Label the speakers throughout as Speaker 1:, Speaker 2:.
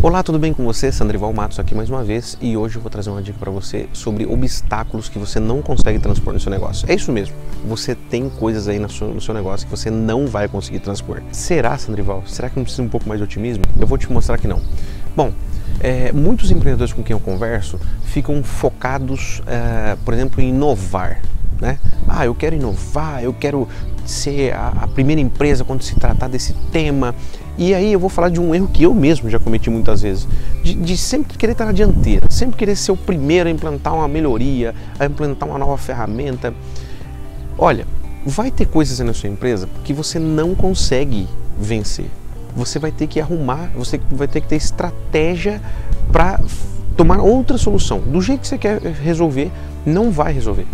Speaker 1: Olá, tudo bem com você? Sandrival Matos aqui mais uma vez e hoje eu vou trazer uma dica para você sobre obstáculos que você não consegue transpor no seu negócio. É isso mesmo, você tem coisas aí no seu, negócio que você não vai conseguir transpor. Será, Sandrival? Será que não precisa um pouco mais de otimismo? Eu vou te mostrar que não. Bom, é, muitos empreendedores com quem eu converso ficam focados, é, por exemplo, em inovar. Né? Ah, eu quero inovar, eu quero ser a, a primeira empresa quando se tratar desse tema. E aí eu vou falar de um erro que eu mesmo já cometi muitas vezes, de, de, sempre querer estar na dianteira, sempre querer ser o primeiro a implantar uma melhoria, a implantar uma nova ferramenta. Olha, vai ter coisas na sua empresa que você não consegue vencer. Você vai ter que arrumar, você vai ter que ter estratégia para tomar outra solução. Do jeito que você quer resolver, não vai resolver.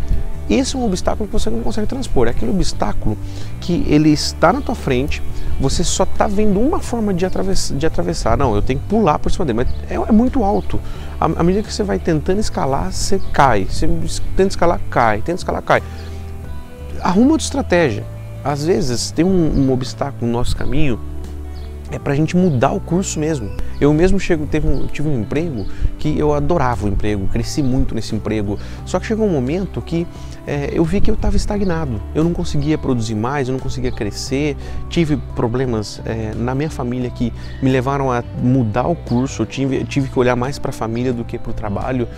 Speaker 1: Esse é um obstáculo que você não consegue transpor. É aquele obstáculo que ele está na tua frente, você só está vendo uma forma de atravessar, de atravessar. Não, eu tenho que pular por cima dele, mas é, é muito alto. À, à, medida que você vai tentando escalar, você cai. Você tenta escalar, cai. Tenta escalar, cai. Arruma outra estratégia. Às vezes tem um, um obstáculo no nosso caminho é para a gente mudar o curso mesmo. Eu mesmo chego, teve um, tive um emprego que eu adorava o emprego, cresci muito nesse emprego. Só que chegou um momento que é, eu vi que eu estava estagnado. Eu não conseguia produzir mais, eu não conseguia crescer. Tive problemas é, na minha família que me levaram a mudar o curso. Eu tive, tive que olhar mais para a família do que para o trabalho.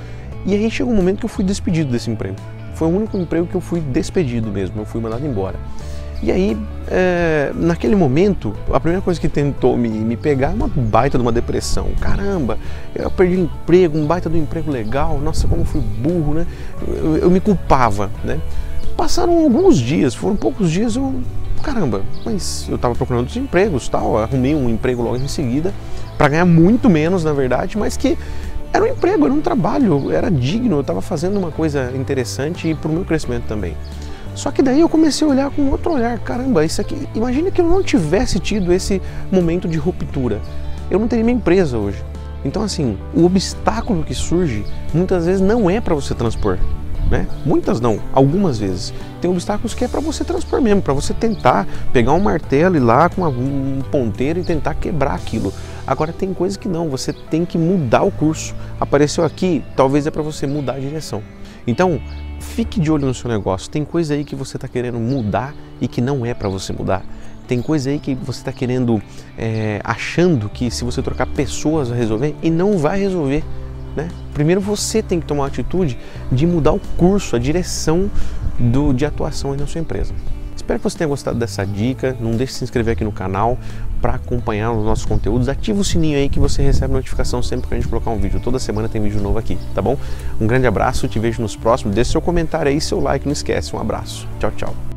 Speaker 1: E aí chegou um momento que eu fui despedido desse emprego. Foi o único emprego que eu fui despedido mesmo. Eu fui mandado embora. E aí, é, naquele momento, a primeira coisa que tentou me, me pegar é uma baita de uma depressão. Caramba, eu perdi o emprego, um baita de um emprego legal, nossa, como fui burro, né? Eu, eu me culpava, né? Passaram alguns dias, foram poucos dias, eu, caramba, mas eu estava procurando outros empregos, tal, arrumei um emprego logo em seguida, para ganhar muito menos, na verdade, mas que era um emprego, era um trabalho, era digno, eu estava fazendo uma coisa interessante e para o meu crescimento também. Só que daí eu comecei a olhar com outro olhar, caramba, isso aqui, imagina que eu não tivesse tido esse momento de ruptura. Eu não teria minha empresa hoje. Então assim, o obstáculo que surge muitas vezes não é para você transpor, né? Muitas não, algumas vezes. Tem obstáculos que é para você transpor mesmo, para você tentar pegar um martelo e lá com um ponteiro e tentar quebrar aquilo. Agora tem coisas que não, você tem que mudar o curso. Apareceu aqui, talvez é para você mudar a direção. Então, fique de olho no seu negócio. Tem coisa aí que você está querendo mudar e que não é para você mudar. Tem coisa aí que você está querendo, é, achando que se você trocar pessoas vai resolver e não vai resolver. Né? Primeiro você tem que tomar a atitude de mudar o curso, a direção do, de atuação aí na sua empresa. Espero que você tenha gostado dessa dica. Não deixe de se inscrever aqui no canal para acompanhar os nossos conteúdos. Ativa o sininho aí que você recebe notificação sempre que a gente colocar um vídeo. Toda semana tem vídeo novo aqui, tá bom? Um grande abraço, te vejo nos próximos. Deixe seu comentário aí, seu like, não esquece. Um abraço. Tchau, tchau.